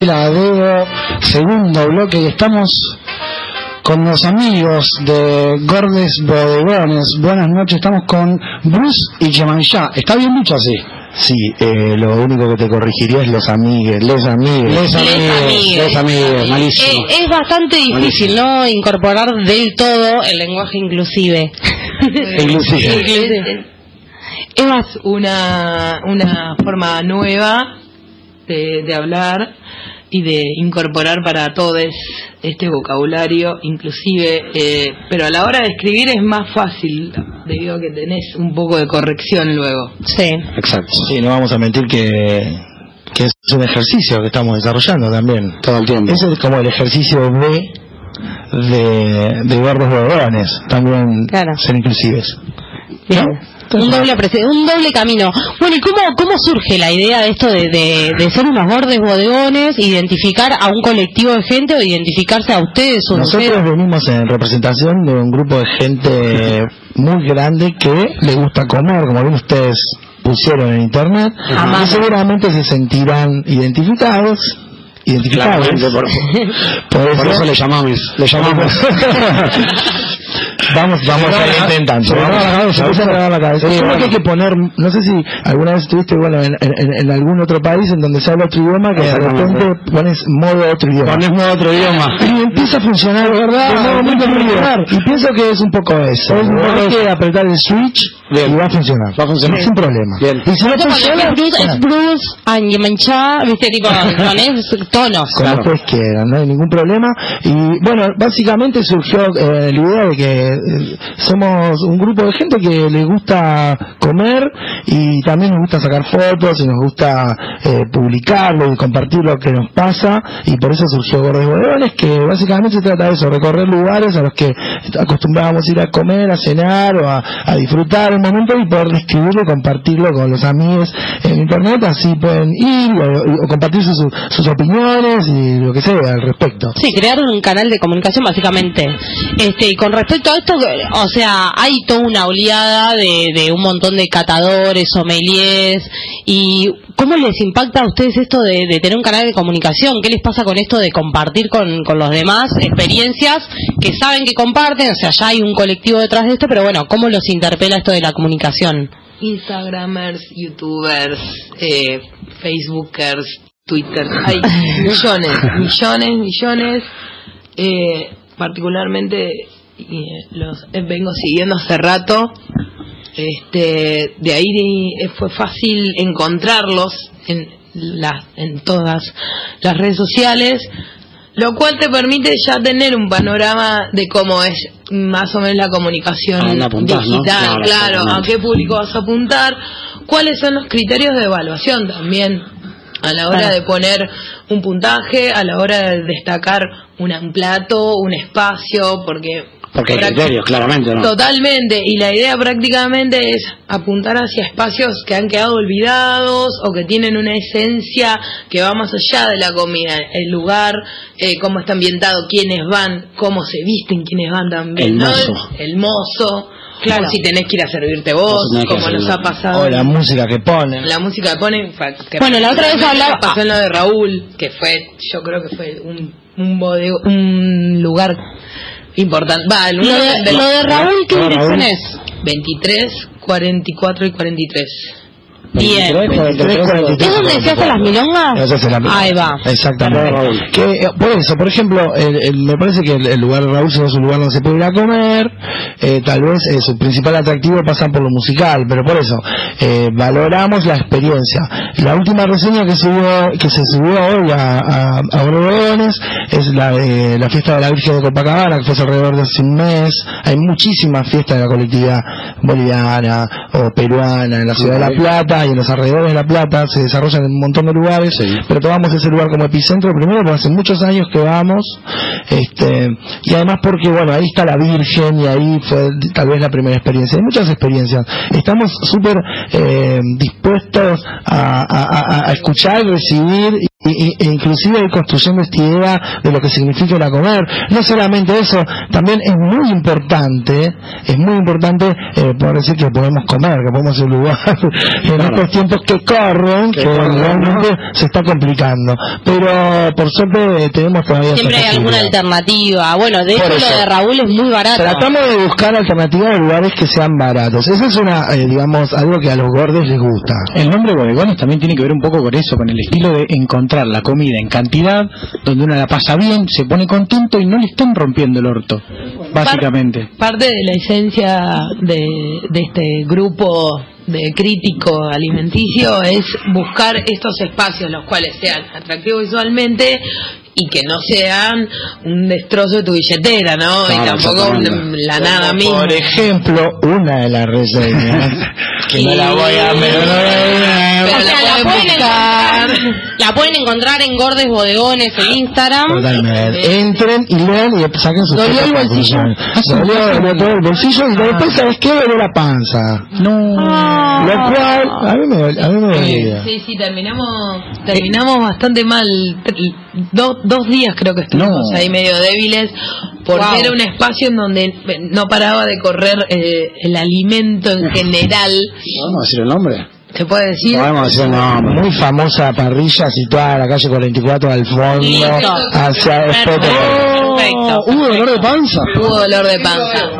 la Debo, segundo bloque y estamos con los amigos de Gordes Bodegones. Buenas noches, estamos con Bruce y Yemanjá. ¿Está bien dicho así? Sí, eh, lo único que te corregiría es los amigues, les amigues. Les amigues, les amigues, malísimo. Eh, es bastante difícil, ¿no? Incorporar del todo el lenguaje inclusive. Inclusive. Es más una, una forma nueva de, de hablar y de incorporar para todos este vocabulario, inclusive, eh, pero a la hora de escribir es más fácil, debido a que tenés un poco de corrección luego. Sí. Exacto. Sí, no vamos a mentir que, que es un ejercicio que estamos desarrollando también. Todo el tiempo. Ese es como el ejercicio B de, de gordos bodegones, también Claro. ser inclusives. Bien. Un doble, un doble camino. Bueno, ¿y cómo, cómo surge la idea de esto de, de, de ser unos bordes bodegones, identificar a un colectivo de gente o identificarse a ustedes o Nosotros ustedes? venimos en representación de un grupo de gente muy grande que le gusta comer, como bien ustedes pusieron en internet, Amado. y seguramente se sentirán identificados, identificados. Claramente, por, Por por eso le llamamos. Le llamamos. Vamos, vamos a ir intentando. que hay que poner, no sé si alguna vez estuviste bueno, en, en- en algún otro país en donde se habla otro idioma, que de repente pones modo otro idioma. Ponemos otro idioma. Y empieza a funcionar, ¿verdad? Modo muy. Y pienso que es un poco eso. Es un poco Hay que apretar el switch Bien. y va a funcionar. Va a funcionar. Sin problema. Bien. Y si no funciona, es Bruce, es Bruce, Angemancha, viste, tipo, con tonos. como ustedes quieran, no hay ningún problema. Y bueno, básicamente surgió eh, la idea de que somos un grupo de gente que le gusta comer y también nos gusta sacar fotos y nos gusta eh, publicarlo y compartir lo que nos pasa y por eso surgió Gordos Bodegones, que básicamente se trata de eso, recorrer lugares a los que acostumbrábamos ir a comer, a cenar o a, disfrutar el momento y poder describirlo y compartirlo con los amigos en internet, así pueden ir o, o compartir sus, sus opiniones y lo que sea al respecto. Sí, crear un canal de comunicación básicamente. Este, y con respecto a esto, o sea, hay toda una oleada de, de un montón de catadores, sommeliers, y ¿cómo les impacta a ustedes esto de, de tener un canal de comunicación? ¿Qué les pasa con esto de compartir con, con los demás experiencias que saben que comparten? O sea, ya hay un colectivo detrás de esto, pero bueno, ¿cómo los interpela esto de la comunicación? Instagramers, YouTubers, eh, Facebookers, Twitter, hay millones, millones, millones. Eh, particularmente eh, los eh, vengo siguiendo hace rato. Este, de ahí eh, fue fácil encontrarlos en las en todas las redes sociales, lo cual te permite ya tener un panorama de cómo es más o menos la comunicación digital, Claro, a qué público vas a apuntar, cuáles son los criterios de evaluación también a la hora Claro. de poner un puntaje, a la hora de destacar un plato, un espacio, porque Porque hay criterios, claramente, ¿no? Totalmente, y la idea prácticamente es apuntar hacia espacios que han quedado olvidados o que tienen una esencia que va más allá de la comida, el lugar, eh, cómo está ambientado, quiénes van, cómo se visten, quiénes van también, El ¿no? mozo. El mozo, Claro. o si tenés que ir a servirte vos, como nos ha pasado. O la música que ponen. La música que ponen. que Bueno, la otra vez hablaba- Pasó en lo de Raúl, que fue, yo creo que fue un, un, bodego- un lugar importante. Va, el Lo de, lo de Raúl, ¿qué No, dirección Raúl. es? 23, 44 y 43. Bien. 23, 43, ¿Es donde se hacen las milongas? Ahí va. Exactamente. Que, eh, por eso, por ejemplo, el- el- me parece que el, el lugar de Raúl es un lugar donde se puede ir a comer, eh, tal vez eh, su principal atractivo pasa por lo musical, pero por eso, eh, valoramos la experiencia. La última reseña que subió, que se subió hoy a, a, es la de la fiesta de la Virgen de Copacabana, que fue alrededor de hace un mes. Hay muchísimas fiestas de la colectividad boliviana o peruana en la ciudad de La Ok. Plata y en los alrededores de La Plata, se desarrollan en un montón de lugares, Sí. pero tomamos ese lugar como epicentro primero porque hace muchos años que vamos, este, y además porque bueno, ahí está la Virgen y ahí fue tal vez la primera experiencia, hay muchas experiencias. Estamos súper eh, dispuestos a, a- a- a escuchar, recibir y, y- e inclusive ir construyendo esta idea de lo que significa a comer. No solamente eso, también es muy importante, es muy importante eh, poder decir que podemos comer, que podemos ir a un lugar en estos tiempos que corren, que, realmente se está complicando. Pero por suerte tenemos todavía Siempre hay alguna alternativa. Bueno, de hecho lo de Raúl es muy barato. Tratamos de buscar alternativas de lugares que sean baratos. Eso es una, eh, digamos, algo que a los gordos les gusta. El nombre bodegones también tiene que ver un poco con eso, con el estilo de encontrar la comida en cantidad, donde uno la pasa bien, se pone contento y no le están rompiendo el orto, básicamente. Par- parte de la esencia de, de este grupo de crítico alimenticio es buscar estos espacios los cuales sean atractivos visualmente y que no sean un destrozo de tu billetera, ¿no? y tampoco un- la nada misma. Por ejemplo, una de las reseñas, que no la voy a... pero no la voy a- O Pero sea, la pueden buscar. encontrar, la pueden encontrar en Gordes Bodegones en Instagram. Totalmente. Entren y lean y saquen sus Dolió el bolsillo. Dolió, dolió todo el bolsillo y después, ¿sabes qué? Dolió la panza. No. Lo cual, a mí me, a mí me dolía. Sí, sí, terminamos, terminamos bastante mal. Do- dos días creo que estuvimos No. ahí medio débiles, porque Wow. era un espacio en donde no paraba de correr eh, el alimento en general. ¿Vamos a decir el nombre? ¿Se puede decir? Podemos decir el nombre. Muy famosa parrilla situada en la calle 44 al fondo, Listo. hacia Perfecto. Perfecto. ¿Hubo dolor de panza? Hubo dolor de panza.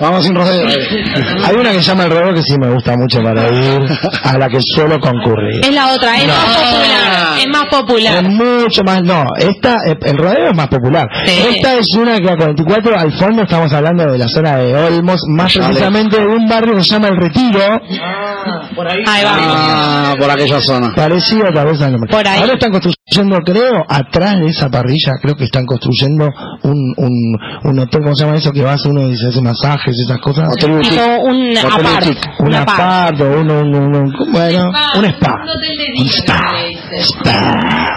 Vamos sin rodeo. Hay una que se llama El Rodeo que sí me gusta mucho para ir, a la que suelo concurrir. Es la otra, es más popular. Es más Es popular. mucho más, no, esta, eh, el rodeo es más popular. Sí. Esta es una que a 44 al fondo estamos hablando de la zona de Olmos, más precisamente de un barrio que se llama El Retiro, Ahí va. Ah, por aquella zona. parecido tal vez al nombre. Por ahí. Ahora están construyendo, creo, atrás de esa parrilla, creo que están construyendo un, un, un hotel, ¿cómo se llama eso? Que vas uno y se hace masajes, esas cosas. Hotel un Hotel apart. un Un apart. apart, o un, un, un- un- bueno, un spa. Un hotel de Un día. Spa.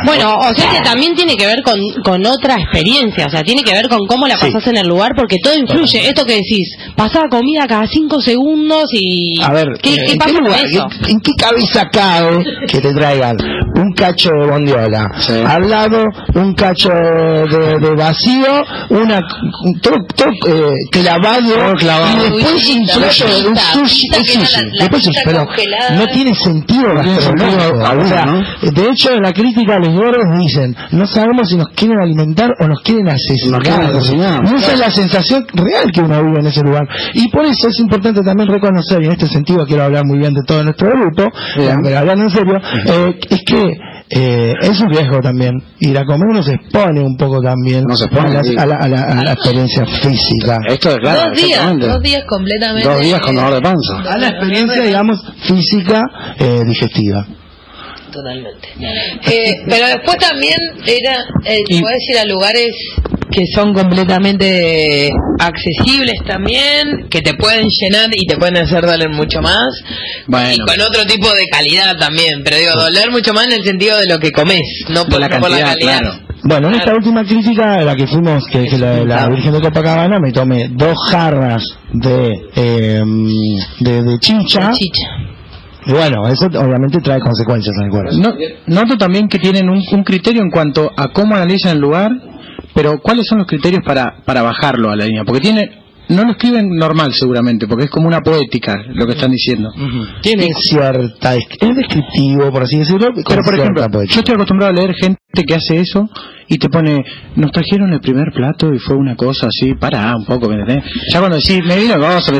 Bueno, o sea que también tiene que ver con, con otra experiencia, o sea, tiene que ver con cómo la Sí. pasás en el lugar, porque todo influye. Esto que decís, pasar comida cada cinco segundos y... A ver, ¿qué, eh, qué ¿en, pasa con eso? ¿en qué cabeza cabe que te traigan un cacho de bondiola, Sí. al lado un cacho de, de vacío, una todo, todo eh, clavado, Todo clavado. y después un sushi, un la- la después pizza sushi, pero no tiene sentido gastronómico. sentido O alguno, sea, ¿no? de hecho en la crítica los gordos dicen, no sabemos si nos quieren alimentar o nos quieren asesinar. Nos quieren asesinar. Y esa es la sensación real que uno vive en ese lugar. Y por eso es importante también reconocer, y en este sentido quiero hablar muy bien de todo nuestro grupo, Bien. pero hablando en serio, eh, es que eh, es un riesgo también. Ir a comer uno se expone un poco también No se expone, a, la, sí. a, la, a la- a la experiencia física. Esto es claro, dos días, dos días completamente. Dos días con dolor de panza. A la experiencia, digamos, física eh, digestiva. Totalmente. Eh, pero después también era, eh, Y- puedes ir a lugares que son completamente accesibles también, que te pueden llenar y te pueden hacer doler mucho más. Bueno. Y con otro tipo de calidad también, pero digo, doler mucho más en el sentido de lo que comes, no por, la no por la calidad. claro. Bueno, en esta última crítica, a la que fuimos, que es la de la Virgen de Copacabana, me tomé dos jarras de, eh, de, de chicha. Chicha. Y bueno, eso obviamente trae consecuencias en el cuerpo. No- noto también que tienen un, un criterio en cuanto a cómo analizan el lugar, pero ¿cuáles son los criterios para, para bajarlo a la línea? Porque tiene, no lo escriben normal seguramente, porque es como una poética lo que están diciendo. Tiene cierta, es descriptivo, por así decirlo, Pero por ejemplo, poética. yo estoy acostumbrado a leer gente que hace eso y te pone, nos trajeron el primer plato y fue una cosa así, para un poco, ¿me entendés? Ya cuando decís, me vino gozo, me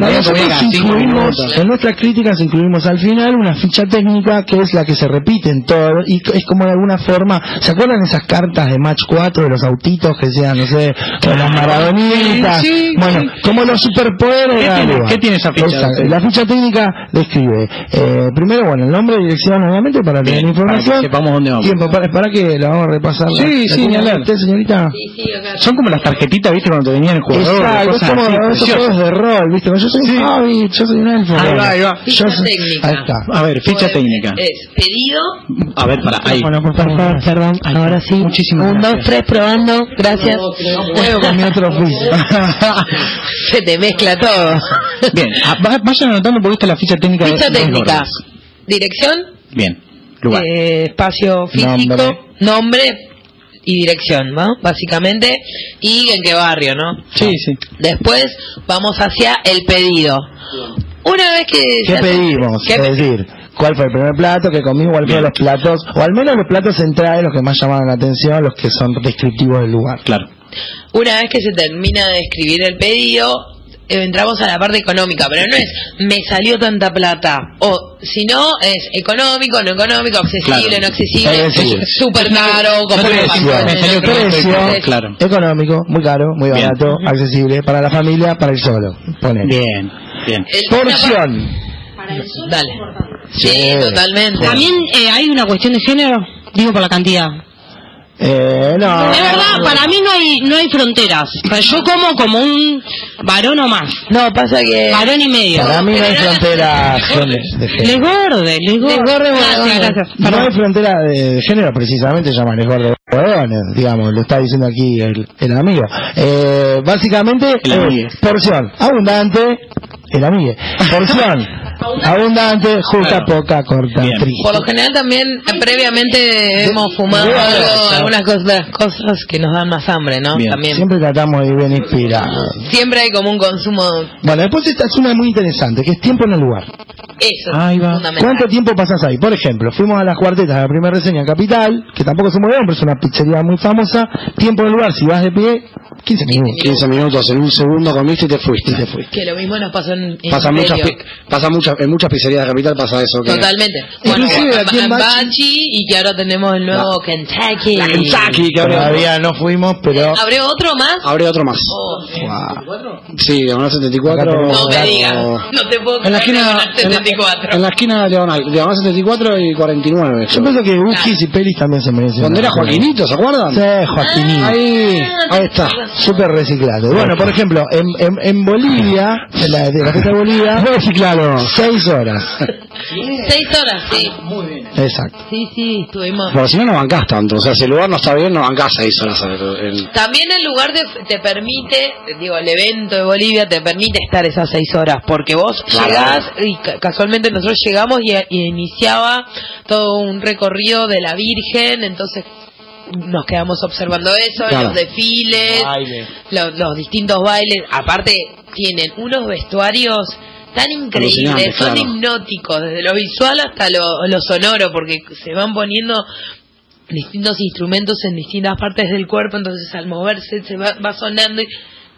en nuestras críticas incluimos al final una ficha técnica que es la que se repite en todo y es como de alguna forma, ¿se acuerdan esas cartas de Match 4 de los autitos que sean, no sé, con las maradonitas? Sí, sí, bueno, sí. como los superpoderes ¿Qué tiene- qué tiene esa ficha? La ficha técnica describe, eh, primero, bueno, el nombre y dirección obviamente para tener información. para que sepamos dónde vamos. Tiempo, para, para que la vamos a repasar. Sí, ¿La- sí, la hablar. usted, señorita? Sí, sí, acá. Son como las tarjetitas, ¿viste? Cuando te venían el jugador. Exacto, cosas como esos juegos de rol, ¿viste? Yo soy un hobbit, yo soy un elfo. Ahí va, ahí va. yo Ficha soy- técnica. Ahí está. A ver, ficha Pues, técnica. Es pedido. A ver, para, ahí. Bueno, por favor, perdón, Ahí ahora sí. Muchísimas Un, gracias. dos, tres, probando. Gracias. No puedo con mi otro oficio. Se te mezcla todo. Bien, ah, va- vayan anotando porque esta es la ficha técnica de Ficha de técnica. Dirección, Bien, lugar. eh, espacio físico, Nombre. nombre. Y dirección, ¿no? Básicamente. Y en qué barrio, ¿no? sí, sí. Después vamos hacia el pedido. Una vez que... ¿Qué pedimos? ¿Qué es decir, cuál fue el primer plato que comí, cuál fueron los platos, o al menos los platos centrales, los que más llamaron la atención, los que son descriptivos del lugar. Claro. Una vez que se termina de escribir el pedido, entramos a la parte económica, pero no es me salió tanta plata, o si no es económico, no económico, accesible, Claro. no accesible, súper caro, como Precio, el precio, claro. Económico, muy caro, muy Bien. barato, accesible para la familia, para el solo. Ponele. Bien, bien. El- Porción. Dale. Sí, Sí. totalmente. También eh, hay una cuestión de género, digo por la cantidad. Eh, no. De verdad, para mí no hay no hay fronteras. Yo como como un varón o más, No, pasa que... varón y medio. Para mí no hay frontera género- de Les género. gorde, les gorde. Les gorde, Gracias, bueno, gracias. No hay frontera de género, precisamente llaman les gordo huevones, digamos, lo está diciendo aquí el, el amigo. Eh, básicamente, El eh, porción abundante, el amigue. Porción abundante, justa, Claro. poca, corta, Bien. triste. Por lo general también eh, previamente hemos fumado algo, claro. algunas cosas, cosas que nos dan más hambre, ¿no? Bien. También. Siempre tratamos de ir bien inspirados. Siempre hay como un consumo, Bueno, después esta es una muy interesante, que es tiempo en el lugar. Eso, Ahí va. fundamental. ¿Cuánto tiempo pasas ahí? Por ejemplo, fuimos a las cuartetas de la primera reseña en Capital, que tampoco es un bodegón, pero es una pizzería muy famosa. Tiempo en el lugar, si vas de pie, 15 minutos. 15 minutos, en un segundo comiste y te fuiste. Y te fuiste. Que lo mismo nos pasó en, en Pasa muchas, pasa muchas, en muchas pizzerías de capital pasa eso. Que Totalmente. Bueno, Inclusive aquí en Bachi- Bachi y que ahora tenemos el nuevo Kentucky. La Kentucky, que Todavía no fuimos, pero... ¿Abrió otro más? abrió otro más. Oh, Wow. Sí, diagonal Acá 74. tenemos no me digas. No te puedo En la creer esquina, que van a en la, 74. en la esquina diagonal, diagonal 74 y 49. Yo pienso que Ujis y Pelis también se merecen. Donde era Joaquinito, ¿se acuerdan? Sí, Joaquinito. Ahí, ahí está. Súper reciclado. Bueno, por ejemplo, en, en, en Bolivia, en la, de la fiesta de Bolivia, reciclado. Seis horas. Seis horas, sí. Exacto. Sí, sí, estuvimos. Porque si no, no bancás tanto. O sea, si el lugar no está bien, no bancás 6 horas. en- También el lugar te, te permite, digo, el evento de Bolivia te permite estar esas seis horas, porque vos Claro. llegás y ca- casualmente nosotros llegamos y, y iniciaba todo un recorrido de la Virgen, entonces nos quedamos observando eso, Claro. los desfiles, los, los distintos bailes, aparte tienen unos vestuarios tan increíbles, son claro. hipnóticos, desde lo visual hasta lo, lo sonoro, porque se van poniendo distintos instrumentos en distintas partes del cuerpo, entonces al moverse se va, va sonando y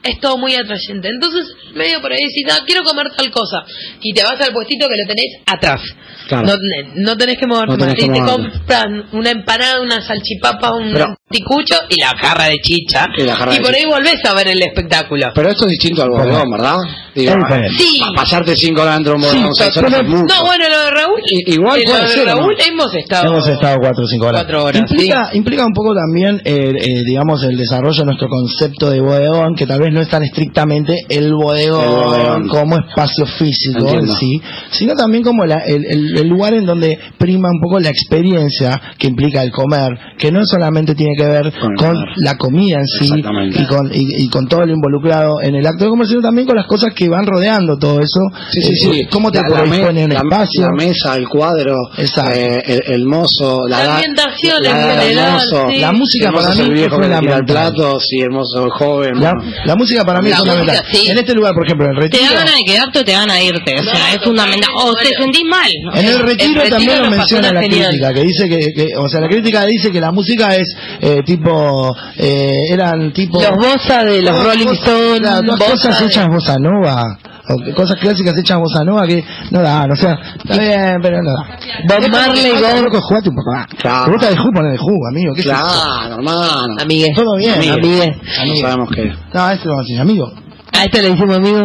es todo muy atrayente. Entonces, medio por ahí decís, ah, quiero comer tal cosa, y te vas al puestito que lo tenés atrás. Claro. No, no tenés que moverte No tenés más. que Y te compran una empanada, una salchipapa, un Pero- ticucho y la jarra de chicha. Y la jarra de por ahí volvés a ver el espectáculo. Pero esto es distinto al bodegón, ¿verdad? Digo. Sí. pa- pasarte 5 horas dentro de un bodegón, Sí, 6 horas pero- es mucho. No, bueno, lo de Raúl. I- igual lo puede de ser, ¿o no? Raúl hemos estado. Hemos estado cuatro o cinco horas. Cuatro horas, implica, implica un poco también, eh, eh, digamos, el desarrollo de nuestro concepto de bodegón, que tal vez no es tan estrictamente el bodegón, El bodegón. como espacio físico Entiendo. en sí, sino también como la- el, el- el lugar en donde prima un poco la experiencia que implica el comer, que no solamente tiene que ver Con el con la comida en sí y con, y, y con todo lo involucrado en el acto de comer, sino también con las cosas que van rodeando todo eso. Sí, sí, Eh, sí. ¿Cómo te La- la corresponde un la- espacio? La mesa, el cuadro, eh, el, el mozo, la, La ambientación la en edad del general, mozo. sí. La música el para mí el viejo que el fundamental. plato, si el mozo es el joven. La, bueno. la música para mí La es fundamental. sí. En este lugar, por ejemplo, en el Te retiro, da ganas de quedarte o te ganas de irte. O sea, es fundamental. O te sentís mal. ¿no? en el retiro retiro también lo menciona la genial. crítica, que dice que, que- o sea, la crítica dice que la música es eh, tipo, eh, eran tipo... Los bossa de los Rolling Stones, cosas de- hechas bossa nova, o cosas clásicas hechas bossa nova que no dan, o sea, está bien, pero no da. Bob Marley, Bob... Jugate un poco más. Claro. ¿Te gusta el jugo? Poner el jugo, amigo, ¿qué? Claro, hermano. Amigue. Todo bien, Amigue. amigue. No sabemos qué. No, este lo vamos a decir, amigo. A este le decimos amigo.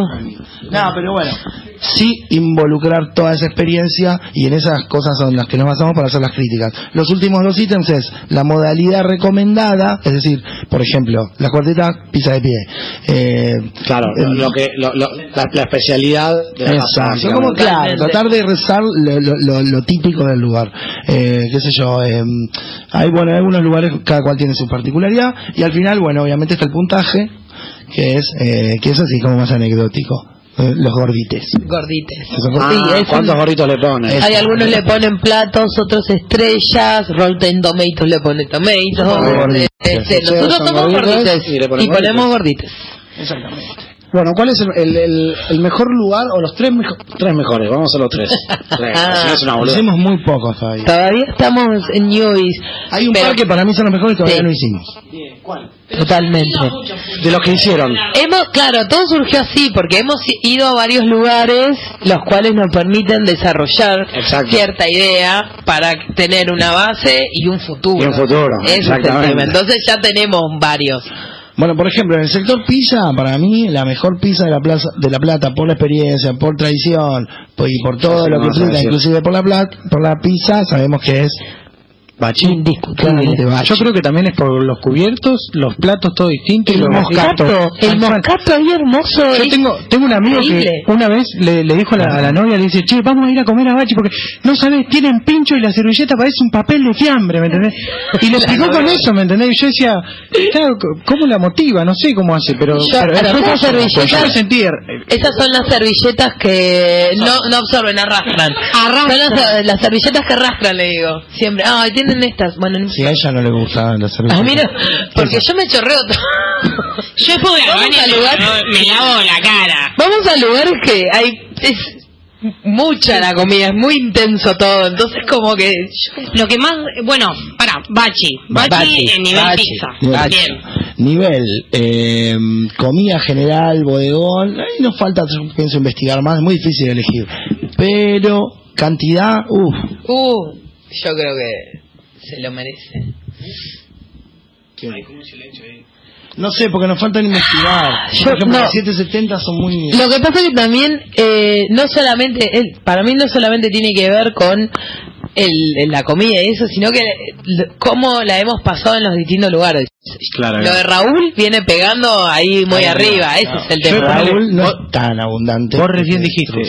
No, pero bueno, sí involucrar toda esa experiencia y en esas cosas son las que nos basamos para hacer las críticas. Los últimos dos ítems es la modalidad recomendada, es decir, por ejemplo, la cuarteta pisa de pie. Eh, Claro, lo, que, lo, lo- la, la especialidad de la. Exacto, como claro, tratar de rezar lo, típico del lugar. Eh, qué sé yo, eh, hay, bueno, hay algunos lugares, cada cual tiene su particularidad, y al final, bueno, obviamente está el puntaje, que es, eh, que es así como más anecdótico, eh, los gordites. Gordites. Ah, Sí, ¿Cuántos un- gorritos le ponen? Hay algunos le ponen platos, otros estrellas, Rotten Tomatoes le pone tomatoes. Este, nosotros somos gordites gordites y le ponen y ponemos gordites. Exactamente. Bueno, ¿cuál es el, el, el- el mejor lugar o los tres, mejo- tres mejores? Vamos a los tres. Tres, si no es una boluda. Hicimos muy pocos todavía. Todavía estamos en Newies. Hay un pero par que para mí son los mejores y todavía Sí. no hicimos. Totalmente. De los que hicieron. Hemos, claro, todo surgió así, porque hemos ido a varios lugares los cuales nos permiten desarrollar Exacto. cierta idea para tener una base y un futuro. Y un futuro, Ese es el exactamente. tema. Entonces ya tenemos varios. Bueno, por ejemplo, en el sector pizza, para mí, la mejor pizza de la plaza de la Plata, por la experiencia, por tradición, por- y por todo lo que implica, inclusive por la plata, por la pizza, sabemos que es Bachi. claramente Bachi. Yo creo que también es por los cubiertos, los platos todo distintos. y El los moscato. El moscato ahí hermoso. Yo tengo, tengo un amigo increíble. que una vez le, le dijo a la, a la novia, le dice, che, vamos a ir a comer a Bachi porque no sabes, tienen pincho y la servilleta parece un papel de fiambre, ¿me entendés? Y le explicó con eso, ¿me entendés? Y yo decía, claro, ¿cómo la motiva? No sé cómo hace, pero... Yo- pero esas servilletas- Yo sentí... eh, Esas son las servilletas que no, no absorben, arrastran. Son las, las servilletas que arrastran, le digo. Siempre. Ah, tienen estas. Bueno, no Si a ella no le gustaban las Ah, cervezas. mira, porque yo me chorreo todo. Yo voy Vamos y lugar. me, lavo la cara. Vamos al lugar que hay. Es mucha la comida, es muy intenso todo. Entonces, como que. yo- Lo que más, bueno, para, bachi. Bachi, Bachi, en nivel bachi, pizza. Nivel, Bien. nivel eh, comida general, bodegón, ahí nos falta, yo pienso, investigar más, es muy difícil elegir. Pero cantidad, uff, Uh, yo creo que se lo merece. no sé, porque nos falta investigar. Yo- Por ejemplo, no. las 770 son muy... Lo que pasa es que también, eh, no solamente, el- para mí no solamente tiene que ver con el, el- la comida y eso, sino que cómo la hemos pasado en los distintos lugares. Claro, Lo de Raúl viene pegando ahí muy Ahí arriba, ese es el tema. Raúl no es tan abundante. Vos recién dijiste,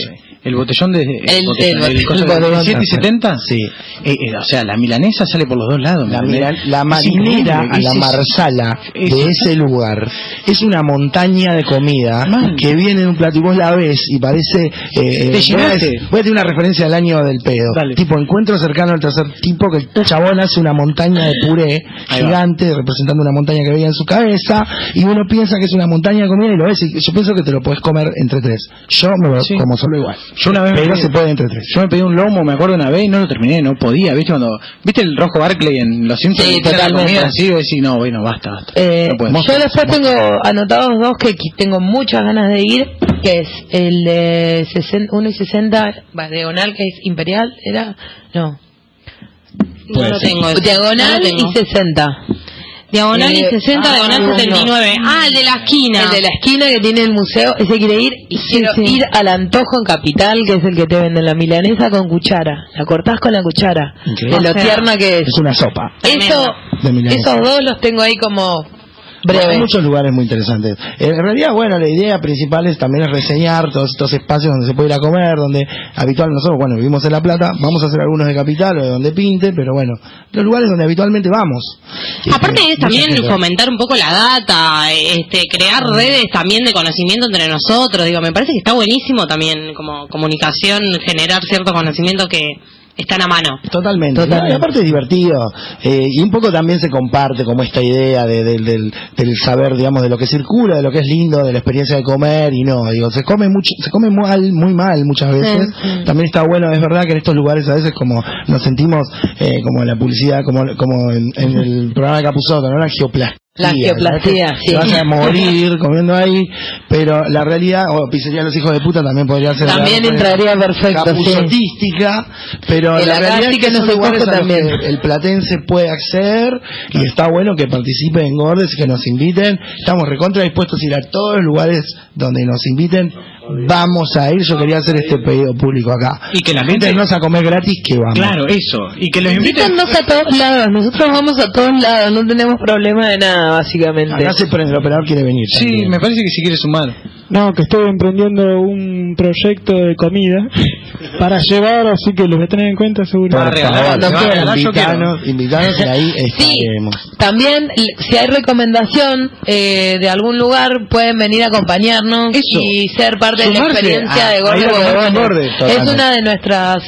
el botellón de... El, botellón, el- el coso el de bodegón. 7 y 70. Sí. Eh, eh, o sea, la milanesa sale por los dos lados. La, la marinera a la marsala es- de ese lugar es una montaña de comida que viene de un plato y vos la ves y parece eh, Te voy, a, voy a tener una referencia al año del pedo Dale. tipo encuentro cercano al tercer tipo que el chabón hace una montaña de puré Ahí va. gigante representando una montaña que veía en su cabeza y uno piensa que es una montaña de comida y lo ves y yo pienso que te lo puedes comer entre tres yo me lo Sí. como solo igual Yo una vez me pero pedí- se puede entre tres Yo me pedí un lomo, me acuerdo una vez y no lo terminé, no podía, ¿viste? Cuando, ¿viste el rojo Barclay en Los Simpsons? Sí, totalmente. así, y decís, no, bueno, basta, basta. Eh, No yo después tengo anotados dos que tengo muchas ganas de ir, que es el de 60, 1 y 60, va, diagonal, que es imperial, ¿era? No. No lo tengo. Diagonal No lo tengo. y 60. Diagonal y Eh, 60, ah, diagonal no, 79. Ah, el de la esquina. El de la esquina que tiene el museo, ese quiere ir y quiero sí. ir al antojo en Capital, que es el que te venden la milanesa con cuchara. La cortás con la cuchara. Increíble. De lo O sea, tierna que es. es una sopa Eso, esos dos los tengo ahí como Hay muchos lugares muy interesantes. En realidad, bueno, la idea principal es también es reseñar todos estos espacios donde se puede ir a comer, donde habitualmente nosotros, bueno, vivimos en La Plata, vamos a hacer algunos de Capital o de donde pinte, pero bueno, los lugares donde habitualmente vamos. Aparte Este, es también fomentar un poco la data, este, crear redes también de conocimiento entre nosotros. Digo, me parece que está buenísimo también como comunicación generar cierto conocimiento que están a mano. Totalmente. Totalmente. Y aparte es divertido. eh, y un poco también se comparte como esta idea de- del- del, del saber, digamos, de lo que circula, de lo que es lindo, de la experiencia de comer y no. Digo, se come mucho, se come mal, muy mal muchas veces. Sí. También está bueno, es verdad que en estos lugares a veces como nos sentimos eh, como en la publicidad, como, como en, en el programa de Capuzoto, ¿no? La geoplástica. La geoplastía, sí. Te vas a morir comiendo ahí, pero la realidad, o pizzería Los Hijos de Puta también podría ser. También la- entraría perfecto, sí. capuzotística, pero El la realidad es que no se también. el platense puede acceder y está bueno que participen en Gordes, que nos inviten. Estamos recontra dispuestos a ir a todos los lugares donde nos inviten. Vamos a ir, yo quería hacer este pedido público acá. Y que la gente- Invítennos a comer gratis que vamos. Claro, eso. Y que los inviten... A todos lados, nosotros vamos a todos lados, no tenemos problema de nada, básicamente. Acá se prende, el operador quiere venir. Sí, también. me parece que si quiere sumar. No, que estoy emprendiendo un proyecto de comida para llevar, así que lo voy a tener en cuenta seguro. Para regalar, Por te favor, va a regalar, yo quiero. invitanos, invitanos y ahí Sí, estaremos. también l- si hay recomendación eh, de algún lugar pueden venir a acompañarnos Eso. y ser parte de la experiencia a- de Gordes, Es totalmente. una de nuestras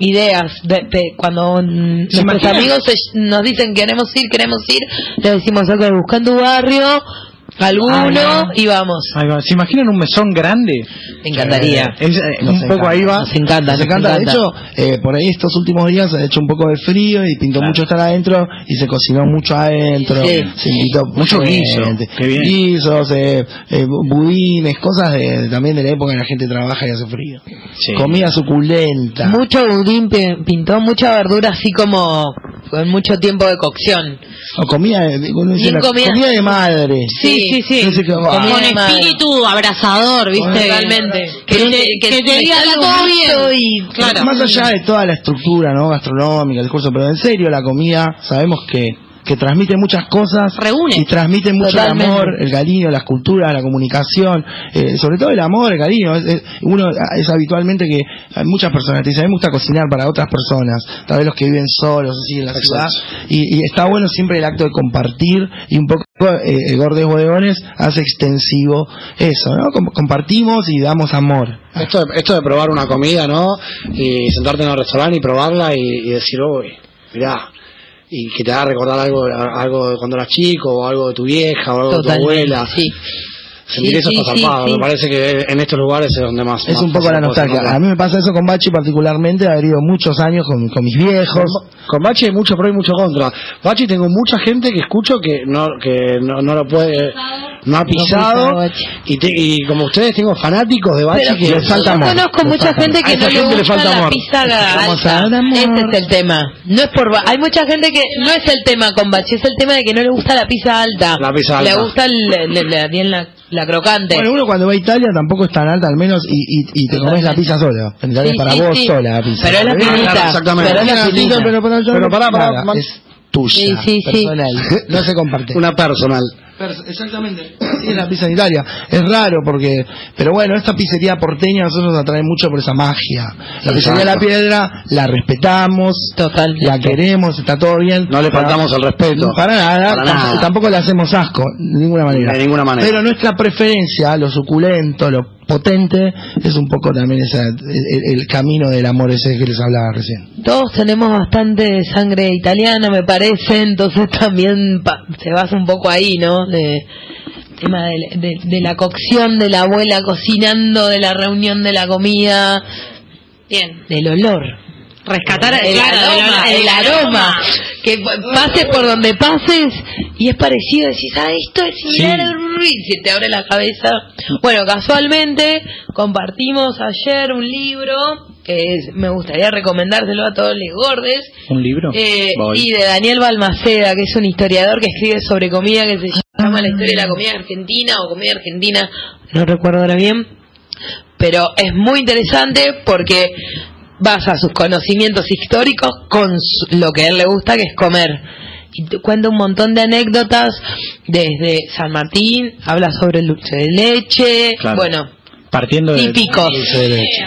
ideas de, de cuando nuestros amigos se- nos dicen queremos ir, queremos ir, les decimos ok, busca en tu barrio alguno y vamos. Ahí va. ¿Se imaginan un mesón grande? Me encantaría. Eh, es, eh, un poco encanta. ahí va. Nos encanta, Nos nos encanta. De encanta. hecho, eh, por ahí estos últimos días ha hecho un poco de frío y pintó mucho estar adentro y se cocinó mucho adentro. Sí. Se invitó Mucho guiso. Guisos, eh, eh, budines, cosas de, también de la época en la gente trabaja y hace frío. Sí. Comida suculenta. Mucho budín pi- pintó, mucha verdura así como con mucho tiempo de cocción. O comida, de- uno dice Bien la- comida. comida de madre. Sí, sí, sí. No sé qué- ah, Con espíritu abrazador, ¿viste? Totalmente. Que, te, que te diga bien. y Claro. Más allá de toda la estructura no gastronómica, el discurso, pero en serio la comida sabemos que que transmite muchas cosas Reúne. y transmite mucho Totalmente. el amor, el cariño, las culturas, la comunicación, eh, sobre todo el amor, el cariño. Es, es- uno es habitualmente que hay muchas personas te dicen, a mí me gusta cocinar para otras personas, tal vez los que viven solos, así en la ciudad, y, y está bueno siempre el acto de compartir y un poco eh, el Gordes Bodegones hace extensivo eso, ¿no? Com- compartimos y damos amor. Esto de, esto de probar una comida, ¿no? Y sentarte en el restaurante y probarla y, y decir, uy, mirá. Y que te haga recordar algo, algo de cuando eras chico, o algo de tu vieja, o algo de tu abuela. sí. Sentir Sí, eso sí, está zarpado. sí. Me parece que en estos lugares es donde más. Es más un poco la nostalgia. A mí me pasa eso con Bachi particularmente, haber ido muchos años con, con mis viejos. Con Bachi hay mucho pro y mucho contra. Bachi tengo mucha gente que escucho que no que no, no lo puede, no ha pisado. y, te- y como ustedes tengo fanáticos de Bachi Pero que le les falta yo amor. conozco Le mucha falta gente que A no le gente le gusta falta la amor. pizza Vamos a dar alta. amor. Ese es el tema. No es por ba- hay mucha gente que no es el tema con Bachi, es el tema de que no le gusta la pizza alta. La pizza Le alta. gusta el, le- le- bien la, la crocante. Bueno, uno cuando va a Italia tampoco es tan alta al menos y, y, y te comes la pizza sola. En Italia Sí, es para sí, vos sí. sola la pizza. Pero es la finita. exactamente. Pero es la Pero, finita. pero, pará, nada, man- es tuya, Sí, sí, sí. personal, no se comparte. una personal. Exactamente, así es la pizza en Italia. Es raro porque, pero bueno, esta pizzería porteña a nosotros nos atrae mucho por esa magia. La pizzería de la piedra la respetamos, Totalmente. la queremos, está todo bien. No le Para- faltamos el respeto. Para nada, Para tamp- nada. tampoco le hacemos asco, de ninguna manera. De ninguna manera. Pero nuestra preferencia, lo suculento, lo potente, es un poco también esa, el, camino del amor ese que les hablaba recién. Todos tenemos bastante sangre italiana, me parece, entonces también pa- se basa un poco ahí, ¿no? De tema de- de la cocción, de la abuela cocinando, de la reunión de la comida, Bien. del olor. Rescatar el, aroma, el aroma, que pa- pases por donde pases y es parecido, decís, ah, esto es similar, y se te abre la cabeza. Bueno, casualmente compartimos ayer un libro que es- me gustaría recomendárselo a todos los gordes, ¿Un libro? eh, y de Daniel Balmaceda, que es un historiador que escribe sobre comida que se llama La historia de la comida argentina o comida argentina, no recuerdo ahora bien, pero es muy interesante porque basa sus conocimientos históricos con lo que a él le gusta, que es comer. Y te cuenta un montón de anécdotas desde San Martín, habla sobre el dulce de leche, Claro. bueno, Partiendo de, típicos, de leche.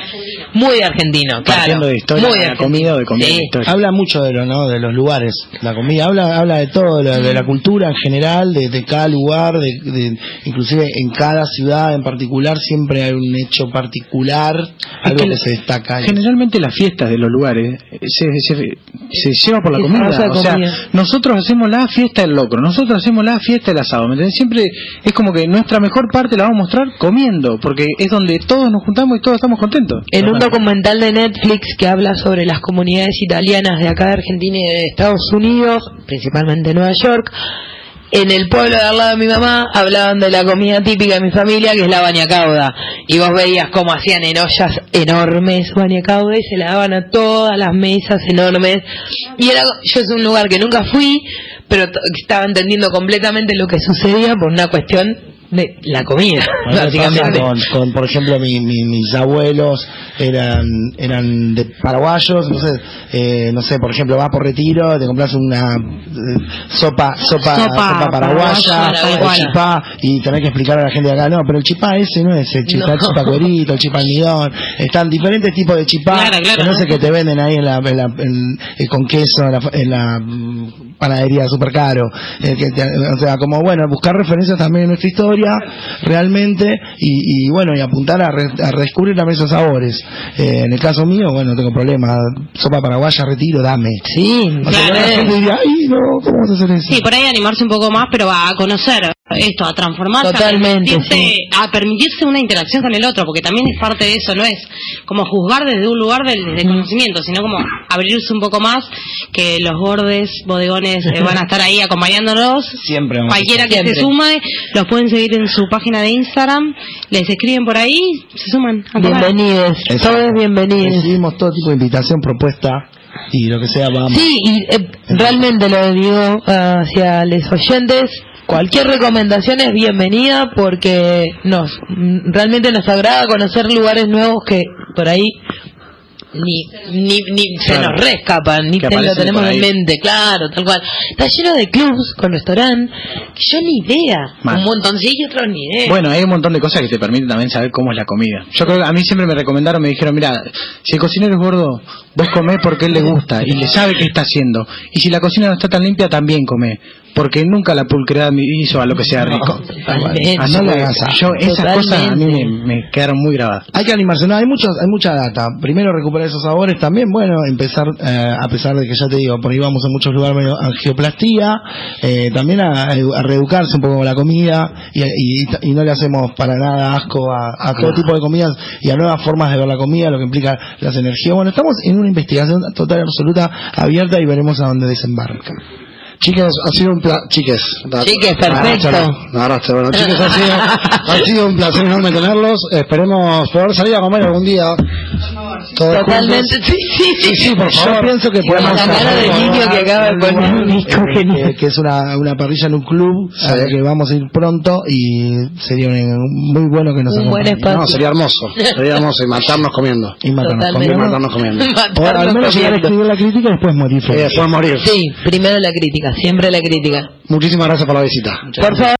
muy argentino, claro. partiendo de historia, muy de la comida o de comida Sí. de historia. Habla mucho de lo, ¿no? de los lugares, la comida, habla, habla de todo, de, de la cultura en general, de, de cada lugar, de, de- inclusive en cada ciudad en particular siempre hay un hecho particular, algo que que, se destaca. ahí. Generalmente las fiestas de los lugares se, se, se lleva por la comida. O sea, comida. nosotros hacemos la fiesta del locro, nosotros hacemos la fiesta del asado. Siempre es como que nuestra mejor parte la vamos a mostrar comiendo, porque es donde todos nos juntamos y todos estamos contentos. En un documental de Netflix que habla sobre las comunidades italianas de acá de Argentina y de Estados Unidos, principalmente Nueva York, en el pueblo de al lado de mi mamá hablaban de la comida típica de mi familia, que es la bañacauda. Y vos veías cómo hacían en ollas enormes bañacauda y se la daban a todas las mesas enormes. Y era, yo es un lugar que nunca fui, pero estaba entendiendo completamente lo que sucedía por una cuestión de la comida, Bueno, básicamente. con, con, por ejemplo, mi- mi- mis abuelos eran eran de paraguayos, entonces, eh, no sé, por ejemplo, vas por retiro, te compras una eh, sopa, sopa, Sopa sopa, paraguaya, o chipá, y tenés que explicar a la gente de acá, no, pero el chipá ese no es el chipá, No. el chipá cuerito, el chipá almidón, están diferentes tipos de chipá, Claro, claro. que no sé que te venden ahí en la, en la- en- eh, con queso, en la, en la, mm, panadería súper caro, eh, que te- o sea, como bueno, buscar referencias también en nuestra historia, realmente, y, y bueno, y apuntar a, re- a redescubrir también esos sabores. Eh, en el caso mío, bueno, no tengo problema, sopa paraguaya, retiro, dame. Sí, O sea, Claro. la gente diría, ay, no, ¿cómo vas a hacer eso? Sí, por ahí animarse un poco más, pero va a conocer. esto, a transformarse, Totalmente, a, permitirse, sí. a permitirse una interacción con el otro, porque también es parte de eso, no es como juzgar desde un lugar del, de conocimiento, sino como abrirse un poco más, que los bordes, bodegones eh, van a estar ahí acompañándonos. Siempre vamos a Cualquiera que Siempre. se sume, los pueden seguir en su página de Instagram, les escriben por ahí, se suman. Bienvenidos, todos bienvenidos. Recibimos todo tipo de invitación, propuesta y lo que sea, vamos. Sí, y eh, realmente lo digo hacia los oyentes. Cualquier recomendación es bienvenida porque nos mm, realmente nos agrada conocer lugares nuevos que por ahí ni ni, ni se nos rescapan, ni Que te- lo tenemos en mente, claro, tal cual. Está lleno de clubs con restaurante que yo ni idea, Mal. un montoncillo otros ni idea. Bueno, hay un montón de cosas que te permiten también saber cómo es la comida. Yo creo que a mí siempre me recomendaron, me dijeron, mira, si el cocinero es gordo, vos comés porque él le gusta y le sabe qué está haciendo. Y si la cocina no está tan limpia, también comé. Porque nunca la pulcredad me hizo a lo que sea rico. Totalmente. Así No hagas a- yo, esas cosas a mí me, quedaron muy grabadas. Hay que animarse, no, hay muchos, hay mucha data. Primero recuperar esos sabores, también, bueno, empezar, eh, a pesar de que ya te digo, por ahí vamos en muchos lugares medio angioplastía, eh, también a, a reeducarse un poco con la comida y, y- y no le hacemos para nada asco a, a todo tipo de comidas y a nuevas formas de ver la comida, lo que implica las energías. Bueno, estamos en una investigación total, absoluta, abierta y veremos a dónde desembarca. Chiques, ha sido un placer. Chiques. Chiques, perfecto. Me agarraste. Bueno, chiques, ha sido, ha sido un placer enorme tenerlos. Esperemos poder salir a comer algún día. Todos Totalmente, juntos. sí, sí, Sí, sí, por Yo favor. pienso que podemos la cara de Guido que acaba de poner un disco genial. que, es una, una parrilla en un club Sí. al que vamos a ir pronto y sería un- muy bueno que nos Un buen espacio. No, sería hermoso. Sería hermoso y matarnos comiendo. y matarnos Totalmente. Y comiendo. matarnos comiendo. o al menos llegar a comiendo. escribir la crítica y después morir Y después morir. Sí, primero la crítica, siempre la crítica. Muchísimas gracias por la visita. Por favor.